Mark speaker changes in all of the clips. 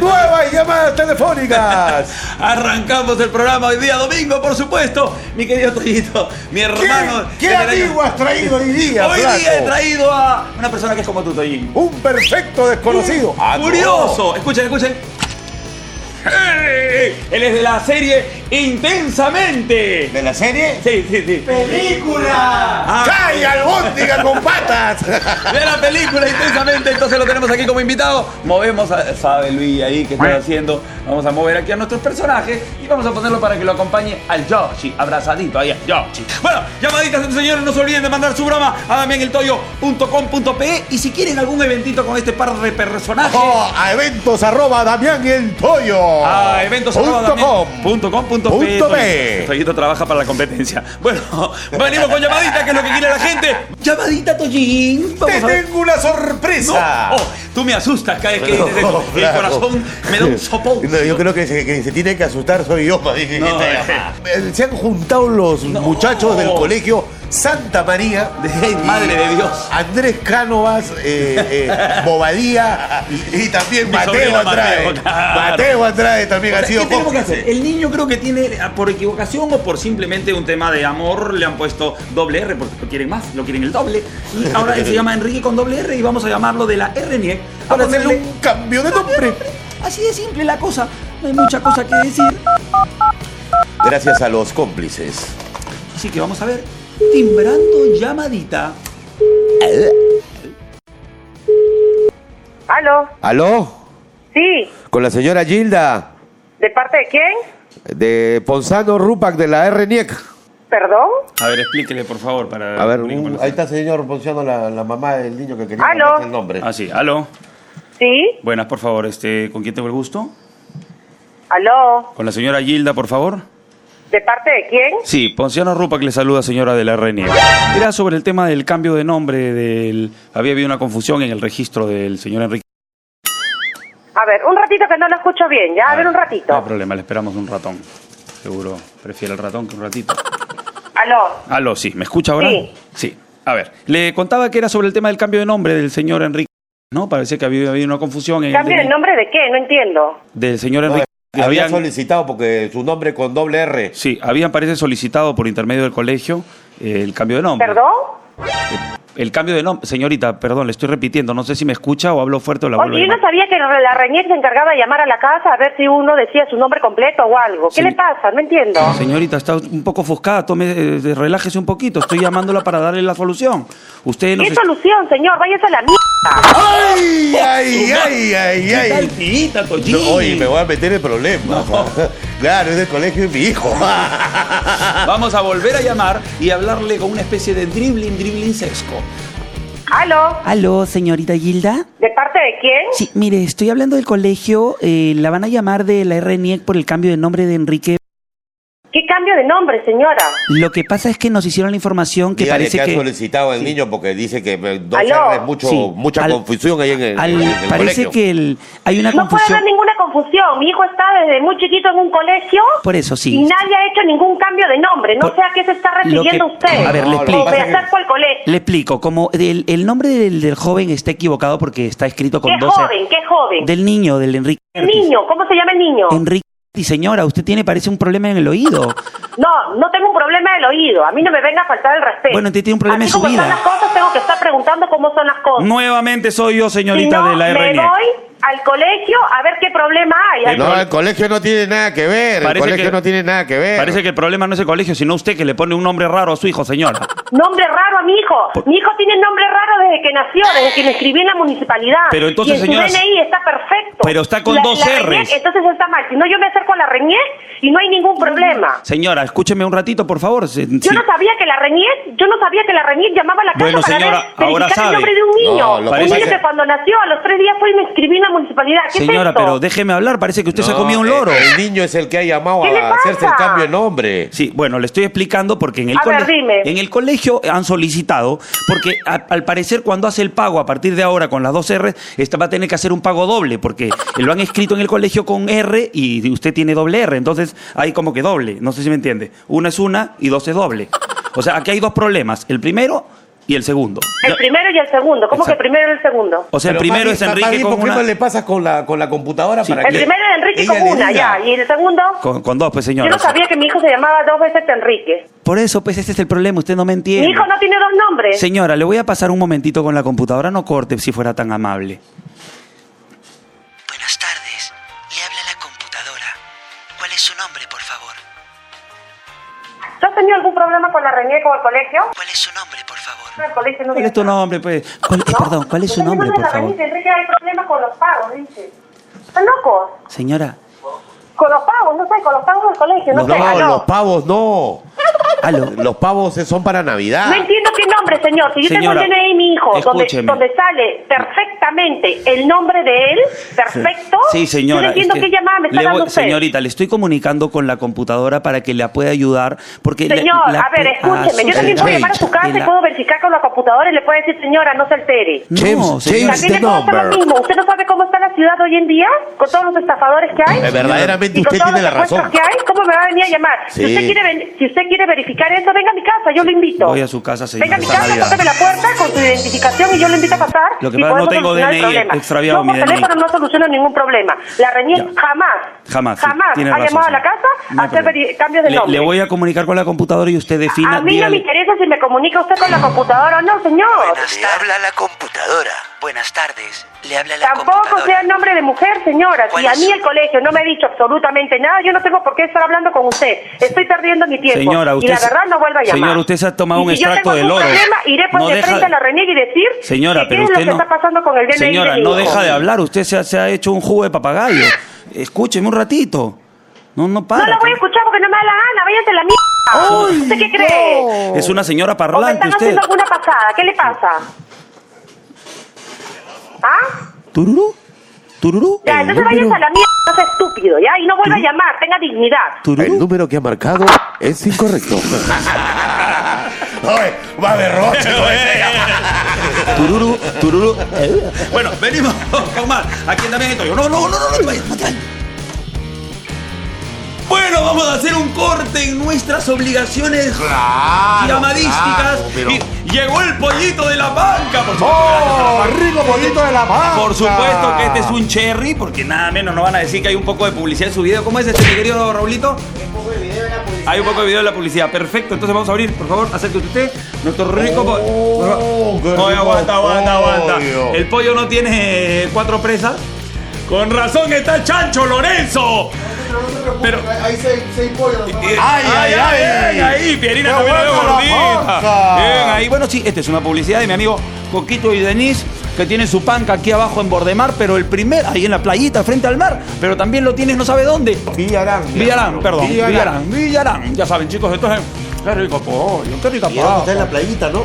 Speaker 1: noches.
Speaker 2: Nuevas llamadas telefónicas.
Speaker 1: Arrancamos el programa hoy día domingo, por supuesto. Mi querido Toyito, mi
Speaker 2: ¿Qué,
Speaker 1: hermano.
Speaker 2: qué
Speaker 1: año-
Speaker 2: amigo has traído hoy día,
Speaker 1: Hoy día he traído a una persona que es como tú, Toyín.
Speaker 2: Un perfecto desconocido. Ah.
Speaker 1: Curioso. Escuchen, escuchen. Él es de la serie Intensamente.
Speaker 2: ¿De la serie?
Speaker 1: Sí, sí, sí.
Speaker 2: ¡Película!
Speaker 1: Ah,
Speaker 2: ¡Cae albóndiga con patas!
Speaker 1: de la película Intensamente, entonces lo tenemos aquí como invitado. Movemos, a, sabe Luis ahí que está haciendo. Vamos a mover aquí a nuestros personajes y vamos a ponerlo para que lo acompañe al Yoshi, abrazadito ahí al Yoshi. Bueno, llamaditas señores, no se olviden de mandar su broma a damianeltoyo.com.pe y si quieren algún eventito con este par de personajes.
Speaker 2: Oh, a eventos arroba Damián el Toyo.
Speaker 1: A eventos arroba
Speaker 2: com.
Speaker 1: también, punto com, punto
Speaker 2: Punto
Speaker 1: pe.
Speaker 2: pe.
Speaker 1: Toyito trabaja para la competencia. Bueno, venimos con llamadita, que es lo que quiere la gente. Llamadita, Toyin.
Speaker 2: Te tengo una
Speaker 1: No,
Speaker 2: sorpresa.
Speaker 1: oh, tú me asustas, cada vez que
Speaker 2: No,
Speaker 1: el, corazón me da un sopón.
Speaker 2: No, yo creo que se, que se tiene que asustar soy yo, dije,
Speaker 1: No,
Speaker 2: Se han juntado los muchachos del colegio Santa María.
Speaker 1: Madre de Dios.
Speaker 2: Andrés Cánovas, eh, eh, Bobadilla y también Mateo Andrade.
Speaker 1: Mateo, claro.
Speaker 2: Mateo Andrade también
Speaker 1: O
Speaker 2: ha sido
Speaker 1: ¿Qué tenemos que hacer? El niño creo que tiene, ah, por equivocación o por simplemente un tema de amor, le han puesto doble R porque lo quieren más, lo quieren el doble. Y ahora él se llama Enrique con doble R y vamos a llamarlo de la RNIE
Speaker 2: Para hacerle un cambio de nombre.
Speaker 1: Así de simple la cosa, no hay mucha cosa que decir.
Speaker 2: Gracias a los cómplices.
Speaker 1: Así que vamos a ver, timbrando llamadita.
Speaker 3: ¿Aló?
Speaker 2: ¿Aló?
Speaker 3: Sí.
Speaker 2: Con la señora Gilda
Speaker 3: ¿De parte de quién?
Speaker 2: de Ponzano Rupac de la RNIEC.
Speaker 3: ¿Perdón?
Speaker 1: A ver, explíquele por favor para...
Speaker 2: A ver, un- ahí está señor Ponzano, la, la mamá del niño que quería
Speaker 3: ¿Aló?
Speaker 2: el nombre.
Speaker 1: Ah, sí, aló.
Speaker 3: ¿Sí?
Speaker 1: Buenas, por favor, este, ¿con quién tengo el gusto?
Speaker 3: ¿Aló?
Speaker 1: ¿Con la señora Gilda, por favor?
Speaker 3: ¿De parte de quién?
Speaker 1: Sí, Ponciano Rupa que le saluda, señora de la RNIE. Era sobre el tema del cambio de nombre del... Había habido una confusión en el registro del señor Enrique.
Speaker 3: A ver, un ratito que no lo escucho bien, ya, a ver un
Speaker 1: No hay
Speaker 3: ratito.
Speaker 1: problema, le esperamos un ratón. Seguro prefiere el ratón que un ratito.
Speaker 3: ¿Aló?
Speaker 1: Aló, sí, ¿me escucha ahora?
Speaker 3: Sí.
Speaker 1: Sí. A ver, le contaba que era sobre el tema del cambio de nombre del señor Enrique. ¿No? Parece que había habido una confusión en
Speaker 3: ¿Cambio
Speaker 1: el
Speaker 3: de nombre de qué? No entiendo.
Speaker 1: del señor Enrique.
Speaker 2: Había
Speaker 1: Habían-
Speaker 2: solicitado porque su nombre con doble R.
Speaker 1: Sí, habían parece solicitado por intermedio del colegio eh, el cambio de nombre.
Speaker 3: ¿Perdón?
Speaker 1: El cambio de nombre, señorita, perdón, le estoy repitiendo, no sé si me escucha o hablo fuerte o la vuelvo a
Speaker 3: Oye, yo no sabía que la Reñez se encargaba de llamar a la casa a ver si uno decía su nombre completo o algo. ¿Qué
Speaker 1: Sí.
Speaker 3: le pasa? No entiendo.
Speaker 1: Señorita, está un poco ofuscada, tome, eh, relájese un poquito, estoy llamándola para darle la solución. Usted no
Speaker 3: ¿Qué
Speaker 1: se...
Speaker 3: solución, señor? Váyase a la mierda.
Speaker 2: ¡Ay, ay, ay, ay,
Speaker 1: ¿Qué tal,
Speaker 2: ay!
Speaker 1: tita, Tollín?
Speaker 2: No, oye, me voy a meter en problemas. Claro, es del colegio de mi hijo.
Speaker 1: Vamos a volver a llamar y hablarle con una especie de dribbling, dribbling sesco.
Speaker 3: ¿Aló?
Speaker 4: Aló, señorita Gilda.
Speaker 3: ¿De parte de quién?
Speaker 4: Sí, mire, estoy hablando del colegio. eh, la van a llamar de la RNIEC por el cambio de nombre de Enrique.
Speaker 3: ¿Qué cambio de nombre, señora?
Speaker 4: Lo que pasa es que nos hicieron la información que
Speaker 2: Dígale
Speaker 4: parece
Speaker 2: que ha solicitado el niño porque dice que eh, es mucho,
Speaker 4: Sí,
Speaker 2: mucha
Speaker 4: al-
Speaker 2: confusión ahí en el,
Speaker 4: al-
Speaker 2: en el
Speaker 4: parece
Speaker 2: colegio.
Speaker 4: que el- hay una
Speaker 3: No puede
Speaker 4: confusión.
Speaker 3: haber ninguna confusión. Mi hijo está desde muy chiquito en un colegio
Speaker 4: Por eso sí.
Speaker 3: y nadie ha hecho ningún cambio de nombre. No
Speaker 4: Por-
Speaker 3: sé a qué se está
Speaker 4: lo que-
Speaker 3: refiriendo usted.
Speaker 4: A ver, le
Speaker 2: No, lo
Speaker 4: explico.
Speaker 2: que.
Speaker 4: Le explico, como el, el nombre del, del joven está equivocado porque está escrito con
Speaker 3: ¿Qué
Speaker 4: dos...
Speaker 3: joven? ¿Qué joven?
Speaker 4: Del niño, del Enrique.
Speaker 3: El niño. ¿Cómo se llama el niño?
Speaker 4: Enrique, señora, usted tiene, parece un problema en el oído.
Speaker 3: No, no tengo un problema del oído. A mí no me venga a faltar el respeto.
Speaker 4: Bueno, usted tiene un problema
Speaker 3: Así
Speaker 4: en su
Speaker 3: como
Speaker 4: vida.
Speaker 3: son las cosas, tengo que estar preguntando cómo son las cosas.
Speaker 1: Nuevamente soy yo,
Speaker 3: si
Speaker 1: señorita
Speaker 3: no,
Speaker 1: de la
Speaker 3: me
Speaker 1: RNIEC.
Speaker 3: voy al colegio a ver qué problema hay.
Speaker 2: No, el colegio no tiene nada que ver. El
Speaker 1: Parece
Speaker 2: colegio
Speaker 1: que-
Speaker 2: no tiene nada que ver.
Speaker 1: Parece que el problema no es el colegio, sino usted que le pone un nombre raro a su hijo, señora.
Speaker 3: Nombre raro a mi hijo. Mi hijo tiene nombre raro desde que nació, desde que me inscribí en la municipalidad.
Speaker 1: Pero entonces,
Speaker 3: y en
Speaker 1: señora,
Speaker 3: su DNI está perfecto.
Speaker 1: pero está con
Speaker 3: La-
Speaker 1: dos
Speaker 3: la
Speaker 1: Rs.
Speaker 3: Reñez, entonces está mal. Si no, yo me acerco a la Reñez y no hay ningún problema.
Speaker 1: Señora, escúcheme un ratito, por favor.
Speaker 3: Yo no sabía que la Reñez, yo no sabía que la Reñez llamaba a la casa
Speaker 1: Bueno,
Speaker 3: para
Speaker 1: señora,
Speaker 3: ver-
Speaker 1: ahora
Speaker 3: verificar
Speaker 1: sabe.
Speaker 3: el nombre de un niño.
Speaker 2: No,
Speaker 3: un niño que cuando nació a los tres días fue y me inscribí en la municipalidad. ¿Qué es
Speaker 1: Señora,
Speaker 3: esto?
Speaker 1: pero déjeme hablar, parece que usted se ha comido un loro.
Speaker 2: El niño es el que ha llamado
Speaker 3: ¿Qué le
Speaker 2: a hacerse el cambio de nombre.
Speaker 1: Sí, bueno, le estoy explicando porque en el,
Speaker 3: A ver,
Speaker 1: colegio,
Speaker 3: dime.
Speaker 1: en el colegio han solicitado, porque a- al parecer cuando hace el pago a partir de ahora con las dos R, esta va a tener que hacer un pago doble, porque lo han escrito en el colegio con R y usted tiene doble R, entonces hay como que doble, no sé si me entiende. Una es una y dos es doble. O sea, aquí hay dos problemas. El primero, y el segundo.
Speaker 3: El primero y el segundo. ¿Cómo que el primero y el segundo?
Speaker 1: O sea, el
Speaker 2: Pero,
Speaker 1: primero es Enrique
Speaker 2: mami,
Speaker 1: con
Speaker 2: ¿por qué
Speaker 1: una...
Speaker 2: no le pasas con la, con la computadora para
Speaker 3: El
Speaker 2: que
Speaker 3: primero es Enrique con una,
Speaker 2: diga?
Speaker 3: ya. ¿Y el segundo?
Speaker 1: Con, con dos, pues
Speaker 3: Yo
Speaker 1: señora.
Speaker 3: no sabía que mi hijo se llamaba dos veces Enrique.
Speaker 1: Por eso, pues ese es el problema, usted no me entiende.
Speaker 3: Mi hijo no tiene dos nombres.
Speaker 1: Señora, le voy a pasar un momentito con la computadora, no corte si fuera tan amable.
Speaker 5: Buenas tardes. Le habla la computadora. ¿Cuál es su nombre, por favor?
Speaker 3: ¿Tú has tenido algún problema con la reñía con el colegio? Colegio no
Speaker 1: ¿Cuál es tu nombre, pues? ¿Cuál- eh, perdón, ¿cuál es su
Speaker 3: Usted
Speaker 1: nombre, por favor?
Speaker 3: Enrique hay problemas con los pagos, dice. ¿Están locos?
Speaker 1: Señora,
Speaker 3: Con los pagos, no sé, con los pagos del colegio, no,
Speaker 2: No,
Speaker 3: sé.
Speaker 2: no,
Speaker 3: aló.
Speaker 2: los pavos no.
Speaker 1: aló.
Speaker 2: Los pavos son para Navidad.
Speaker 3: No entiendo qué nombre, señor. Si yo
Speaker 1: Señora,
Speaker 3: tengo el DNI de mi hijo, donde,
Speaker 1: escúcheme.
Speaker 3: donde sale perfectamente el nombre de él, perfecto.
Speaker 1: Sí, señora.
Speaker 3: Yo no entiendo
Speaker 1: es que
Speaker 3: qué llamada me está
Speaker 1: le voy-
Speaker 3: dando usted.
Speaker 1: Señorita, le estoy comunicando con la computadora para que la pueda ayudar. Porque la-
Speaker 3: Señor,
Speaker 1: la
Speaker 3: a ver, escúcheme. Yo
Speaker 1: ah,
Speaker 3: también puedo llamar a su casa y
Speaker 1: la-
Speaker 3: puedo verificar con la computadora y le puedo decir, señora, no se altere.
Speaker 1: No,
Speaker 2: James,
Speaker 1: señora.
Speaker 2: James,
Speaker 3: También le puedo hacer lo mismo. ¿Usted no sabe cómo está la ciudad hoy en día? Con todos los estafadores que hay.
Speaker 2: Eh, Verdaderamente usted tiene la razón.
Speaker 3: que hay, ¿cómo me va a venir a llamar? Si,
Speaker 2: Sí.
Speaker 3: usted quiere ven- si usted quiere verificar eso, venga a mi casa, yo lo invito.
Speaker 1: Voy a su casa, señora,
Speaker 3: Venga a mi casa,
Speaker 1: Navidad.
Speaker 3: tóqueme la puerta con su identificación y yo lo invito a pasar.
Speaker 1: Lo que pasa, no
Speaker 3: podemos
Speaker 1: tengo
Speaker 3: solucionar el
Speaker 1: DNI, extraviado
Speaker 3: Yo por
Speaker 1: mi DNI.
Speaker 3: teléfono no soluciono ningún problema. La reñí jamás.
Speaker 1: Jamás, sí,
Speaker 3: Jamás
Speaker 1: tiene
Speaker 3: ha
Speaker 1: razón,
Speaker 3: llamado a la casa
Speaker 1: No
Speaker 3: a hacer cambios de
Speaker 1: le,
Speaker 3: nombre.
Speaker 1: le voy a comunicar con la computadora y usted defina.
Speaker 3: a mí no me interesa si me comunica usted con la computadora o no, señor.
Speaker 5: Buenas habla la computadora. Buenas tardes. Le habla la
Speaker 3: Tampoco
Speaker 5: computadora.
Speaker 3: sea nombre de mujer, señora. Si
Speaker 5: ¿Cuál
Speaker 3: a mí el colegio no me ha dicho absolutamente nada, yo no tengo por qué estar hablando con usted. Estoy perdiendo mi tiempo.
Speaker 1: Señora, usted
Speaker 3: y la
Speaker 1: se-
Speaker 3: verdad no vuelva a llamar.
Speaker 1: Señora, usted se ha tomado
Speaker 3: Y
Speaker 1: un
Speaker 3: si yo
Speaker 1: extracto
Speaker 3: tengo
Speaker 1: del
Speaker 3: algún
Speaker 1: oro.
Speaker 3: problema, iré por
Speaker 1: No
Speaker 3: de
Speaker 1: deja-
Speaker 3: frente a la reniega y decir
Speaker 1: Señora,
Speaker 3: que
Speaker 1: pero
Speaker 3: qué es
Speaker 1: usted
Speaker 3: lo que
Speaker 1: no.
Speaker 3: está pasando con el DNI
Speaker 1: Señora,
Speaker 3: de
Speaker 1: no
Speaker 3: hijo.
Speaker 1: deja de hablar. Usted se ha, se ha hecho un jugo de papagayo. Escúcheme un ratito. No, no para.
Speaker 3: No lo voy a escuchar porque no me da la gana. Váyase a la mierda. ¿Usted qué cree?
Speaker 1: Es una señora
Speaker 3: ¿O me
Speaker 1: parlante
Speaker 3: están
Speaker 1: usted.
Speaker 3: haciendo alguna pasada? ¿Qué le pasa? ¿Ah?
Speaker 1: ¿Tururú? ¿Tururú?
Speaker 3: Ya,
Speaker 2: El
Speaker 3: entonces
Speaker 2: número-
Speaker 3: váyase a la mierda, no estúpido, ¿ya? Y no vuelva a llamar, tenga dignidad.
Speaker 2: El
Speaker 1: ¿Tururú?
Speaker 2: número que ha marcado es incorrecto. Oye, va de roche,
Speaker 1: Tururú, tururú. Bueno, venimos con más. Aquí también estoy. No, no, no, no, no, te vayas, no te vayas. Bueno, vamos a hacer un corte en nuestras obligaciones llamadísticas.
Speaker 2: claro, pero-
Speaker 1: Y llegó el pollito de la banca, por supuesto.
Speaker 2: ¡Oh,
Speaker 1: la
Speaker 2: rico pollito de la banca!
Speaker 1: Por supuesto que este es un cherry, porque nada menos nos van a decir que hay un poco de publicidad en su video. ¿Cómo es este, mi querido Raulito? Hay un poco de video de la publicidad. Perfecto, entonces vamos a abrir, por favor, acérquese usted. Nuestro rico pollo.
Speaker 2: Oh, qué
Speaker 1: Oye,
Speaker 2: rico
Speaker 1: aguanta, aguanta, aguanta.
Speaker 2: pollo.
Speaker 1: El pollo no tiene cuatro presas. Con razón está el chancho Lorenzo. Pero.
Speaker 6: Hay seis, seis pollos.
Speaker 2: Ay, ay, ay.
Speaker 1: Ahí, Pierina también la gordita. Bien, ahí. Bueno, sí, esta es una publicidad de mi amigo Coquito y Denise, que tiene su panca aquí abajo en Bordemar, pero el primer, ahí en la playita, frente al mar, pero también lo tienes no sabe dónde.
Speaker 2: Villarán.
Speaker 1: Villarán, perdón.
Speaker 2: Villarán.
Speaker 1: Villarán. Villarán. Ya saben, chicos, esto es. Qué rico pollo, qué
Speaker 2: vamos a estar en la playita, ¿no?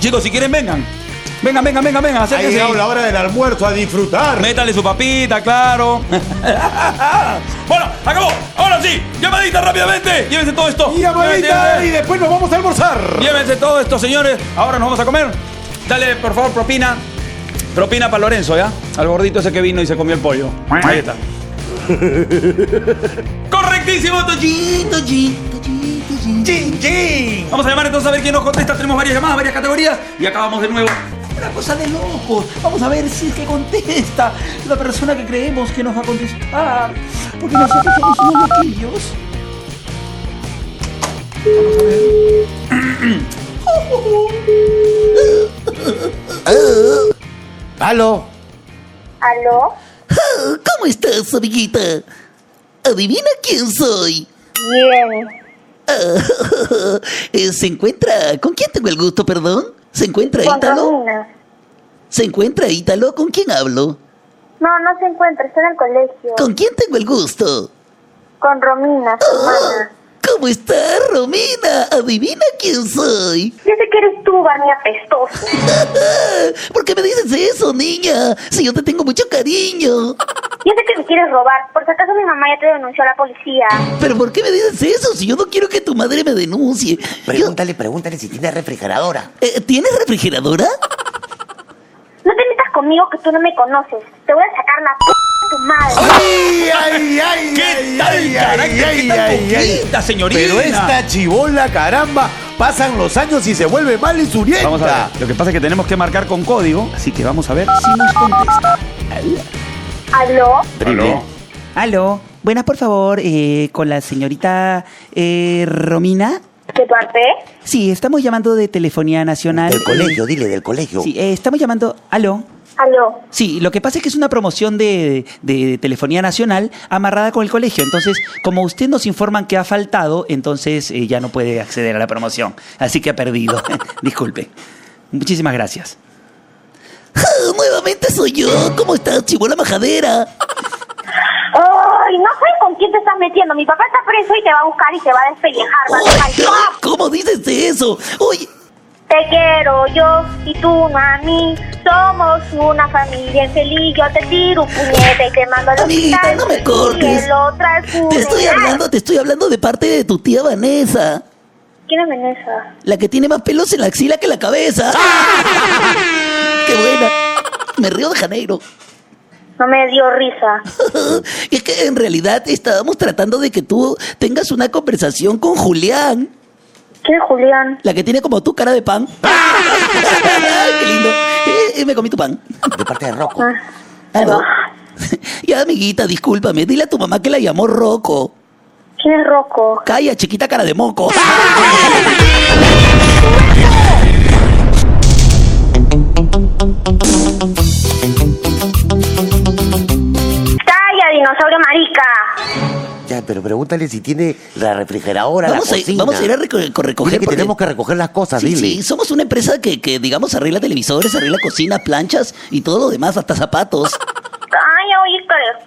Speaker 1: Chicos, si quieren, vengan. Vengan, vengan, vengan, vengan,
Speaker 2: Ha
Speaker 1: acérquense.
Speaker 2: llegado la hora del almuerzo a disfrutar.
Speaker 1: Métale su papita, claro. bueno, acabó. Ahora sí, llamadita rápidamente. Llévense todo esto.
Speaker 2: Y llamadita y después nos vamos a almorzar.
Speaker 1: llévense todo esto, señores. Ahora nos vamos a comer. Dale, por favor, propina. Propina para Lorenzo, ¿ya? Al gordito ese que vino y se comió el pollo. Ahí está. Correctísimo, Tochi, Tochi, Tochi, Tochi.
Speaker 2: Chin, chin.
Speaker 1: Vamos a llamar entonces a ver quién nos contesta. Tenemos varias llamadas, varias categorías. Y acabamos de nuevo. Una cosa de locos. Vamos a ver si es que contesta la persona que creemos que nos va a contestar. Porque nosotros somos unos loquillos.
Speaker 2: ¿Aló?
Speaker 3: ¿Aló?
Speaker 5: ¿Cómo estás, amiguita? Adivina quién soy.
Speaker 3: Bien.
Speaker 5: Eh, ¿Se encuentra? ¿Con quién tengo el gusto, perdón? ¿Se encuentra Ítalo? ¿Se encuentra Ítalo? ¿Con quién hablo?
Speaker 3: No, no se encuentra, está en el colegio.
Speaker 5: ¿Con quién tengo el gusto?
Speaker 3: Con Romina, su hermana.
Speaker 5: ¿Cómo estás, Romina? Adivina quién soy.
Speaker 3: Yo sé que eres tú, Barney apestoso.
Speaker 5: ¿Por qué me dices eso, niña? Si yo te tengo mucho cariño.
Speaker 3: Yo sé que me quieres robar. Por si acaso mi mamá ya te denunció a la policía.
Speaker 5: ¿Pero por qué me dices eso si yo no quiero que tu madre me denuncie? Yo-
Speaker 6: Pregúntale, pregúntale si tiene refrigeradora.
Speaker 5: Eh, ¿Tienes refrigeradora?
Speaker 3: No te metas conmigo que tú no me conoces. Te voy a sacar la p de tu madre.
Speaker 2: ¡Ay, ay, ay!
Speaker 1: Carácter?
Speaker 2: ay,
Speaker 1: ¿Qué tal
Speaker 2: ay, ay.
Speaker 1: poquita, señorita?
Speaker 2: Pero esta chibola, caramba, Pasan los años y se vuelve mal y surienta.
Speaker 1: Vamos a ver. Lo que pasa es que tenemos que marcar con código, así que vamos a ver si nos contesta.
Speaker 3: ¿Aló?
Speaker 1: Aló.
Speaker 5: Aló, buenas por favor, eh, con la señorita eh, Romina.
Speaker 3: ¿De parte?
Speaker 5: Sí, estamos llamando de Telefonía Nacional.
Speaker 6: Del colegio, dile, del colegio.
Speaker 5: Sí, eh, estamos llamando. Aló.
Speaker 3: ¿Aló?
Speaker 5: Sí, lo que pasa es que es una promoción de, de Telefonía Nacional amarrada con el colegio. Entonces, como usted nos informan que ha faltado, entonces eh, ya no puede acceder a la promoción. Así que ha perdido. Disculpe. Muchísimas gracias.
Speaker 7: Nuevamente soy yo. ¿Cómo estás, chibola majadera?
Speaker 3: Ay, no sé con quién te estás metiendo. Mi papá está preso y te va a buscar y te va a despellejar. va a dejar
Speaker 7: Ay,
Speaker 3: yo.
Speaker 7: ¿Cómo dices eso? Oye,
Speaker 3: Te quiero yo y tú mami. Somos una familia feliz. Yo te tiro un puñete y te mando al
Speaker 7: Amiguita,
Speaker 3: hospital.
Speaker 7: no me cortes.
Speaker 3: Y el otro al
Speaker 7: te estoy hablando, te estoy hablando de parte de tu tía Vanessa.
Speaker 3: ¿Quién es Vanessa?
Speaker 7: La que tiene más pelos en la axila que la cabeza. ¡Qué buena! Me río de Janeiro.
Speaker 3: No me dio risa.
Speaker 7: es que en realidad estábamos tratando de que tú tengas una conversación con Julián.
Speaker 3: ¿Quién es Julián?
Speaker 7: La que tiene como tu cara de pan. ¡Qué lindo! Eh, eh, me comí tu pan.
Speaker 6: De parte de Rocco.
Speaker 3: Ah,
Speaker 7: Aló. ya, amiguita, discúlpame. Dile a tu mamá que la llamó Rocco.
Speaker 3: ¿Quién es Rocco?
Speaker 7: Calla, chiquita cara de moco.
Speaker 3: Calla, dinosaurio.
Speaker 6: Ya, pero pregúntale si tiene la refrigeradora,
Speaker 7: Vamos
Speaker 6: la
Speaker 7: a,
Speaker 6: cocina.
Speaker 7: vamos a ir a reco- recoger.
Speaker 6: Dile que
Speaker 7: porque-
Speaker 6: tenemos que recoger las cosas,
Speaker 7: Sí,
Speaker 6: dile.
Speaker 7: sí, somos una empresa que, que, digamos, arregla televisores, arregla cocina, planchas y todo lo demás, hasta zapatos.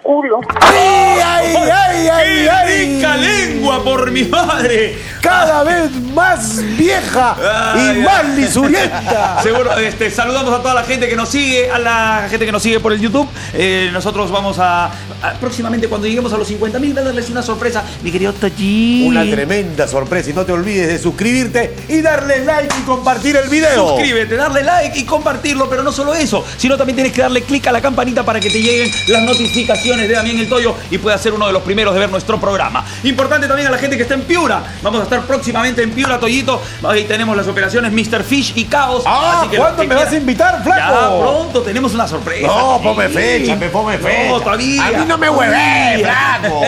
Speaker 3: Culo.
Speaker 2: ¡Ay, ay, ay, ay,
Speaker 1: ¡Qué
Speaker 2: ay!
Speaker 1: rica lengua por mi madre!
Speaker 2: Cada vez más vieja
Speaker 1: Ay,
Speaker 2: y más lisurienta.
Speaker 1: Seguro, este, saludamos a toda la gente que nos sigue, a la gente que nos sigue por el YouTube. Eh, nosotros vamos a, a- próximamente cuando lleguemos a los 50 mil darles una sorpresa, mi querido Toji.
Speaker 2: Una tremenda sorpresa y no te olvides de suscribirte y darle like y compartir el video.
Speaker 1: Suscríbete, darle like y compartirlo, pero no solo eso, sino también tienes que darle clic a la campanita para que te lleguen las notificaciones de Damián el Toyo y puedas ser uno de los primeros de ver nuestro programa. Importante también a la gente que está en Piura. Vamos a estar próximamente en Piura, Toyito. Ahí tenemos las operaciones Mr. Fish y Caos.
Speaker 2: Ah,
Speaker 1: Así que los
Speaker 2: ¿cuándo me vas a invitar, flaco?
Speaker 1: Ya pronto tenemos una sorpresa.
Speaker 2: No, ponme fecha, me ponme fecha.
Speaker 1: No, todavía.
Speaker 2: A mí no me huevé, flaco.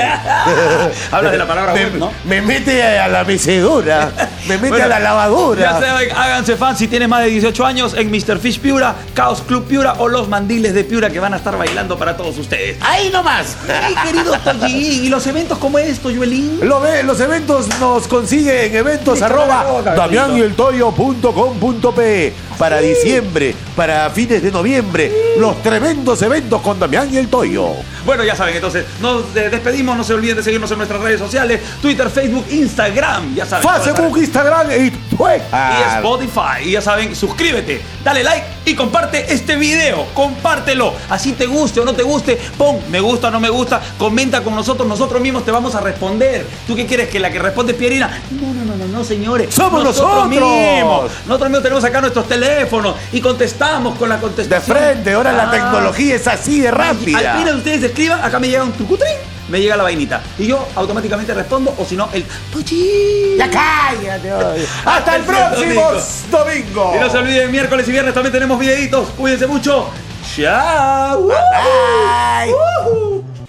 Speaker 1: Hablas de la palabra
Speaker 2: me,
Speaker 1: web, ¿no?
Speaker 2: me mete a la mecedora, me mete
Speaker 1: Bueno,
Speaker 2: a la lavadora.
Speaker 1: Ya saben, háganse fans si tienes más de 18 años en Mr. Fish Piura, Chaos Club Piura o los mandiles de Piura que van a estar bailando para todos ustedes.
Speaker 2: Ahí nomás.
Speaker 1: Ay, querido Toyi, y los eventos como esto, Joelín.
Speaker 2: Lo ve, los eventos nos consigue en eventos arroba damianyeltoyo.com.pe para diciembre, para fines de noviembre, los tremendos eventos con Damián y el Toyo.
Speaker 1: Bueno, ya saben, entonces nos eh, despedimos. No se olviden de seguirnos en nuestras redes sociales: Twitter, Facebook, Instagram. Ya saben.
Speaker 2: Facebook, Instagram y Twitter.
Speaker 1: Y Spotify. Y ya saben, suscríbete, dale like y comparte este video. Compártelo. Así te guste o no te guste, pon me gusta o no me gusta. Comenta con nosotros. Nosotros mismos te vamos a responder. ¿Tú qué quieres? ¿Que la que responde es Pierina? No, no, no, no, no, señores.
Speaker 2: ¡Somos nosotros!
Speaker 1: mismos. Nosotros mismos tenemos acá nuestros teléfonos y contestamos con la
Speaker 2: De
Speaker 1: contestación.
Speaker 2: frente, ahora la
Speaker 1: Ah.
Speaker 2: tecnología es así de rápida.
Speaker 1: Al fin ustedes escriban, acá me llega un trucutrín, me llega la vainita. Y yo automáticamente respondo, o si no, el Tochi.
Speaker 2: Ya cállate. Hasta el
Speaker 1: Hasta el
Speaker 2: próximo
Speaker 1: domingo.
Speaker 2: domingo.
Speaker 1: Y no se olviden, miércoles y viernes también tenemos videitos. Cuídense mucho. ¡Chao!
Speaker 2: Bye.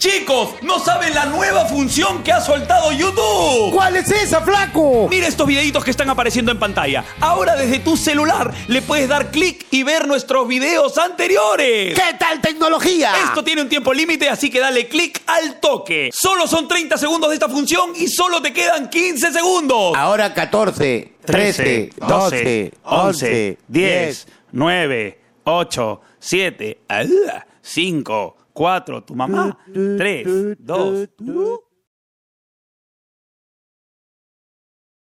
Speaker 1: Chicos, ¿no saben la nueva función que ha soltado YouTube?
Speaker 2: ¿Cuál es esa, flaco?
Speaker 1: Mira estos videitos que están apareciendo en pantalla. Ahora desde tu celular le puedes dar clic y ver nuestros videos anteriores.
Speaker 2: ¿Qué tal tecnología?
Speaker 1: Esto tiene un tiempo límite, así que dale clic al toque. Solo son 30 segundos de esta función y solo te quedan 15 segundos.
Speaker 2: Ahora 14, 13, 12, 11, 10.
Speaker 1: 9, 8, 7, 5, 4, tu mamá, 3, 2,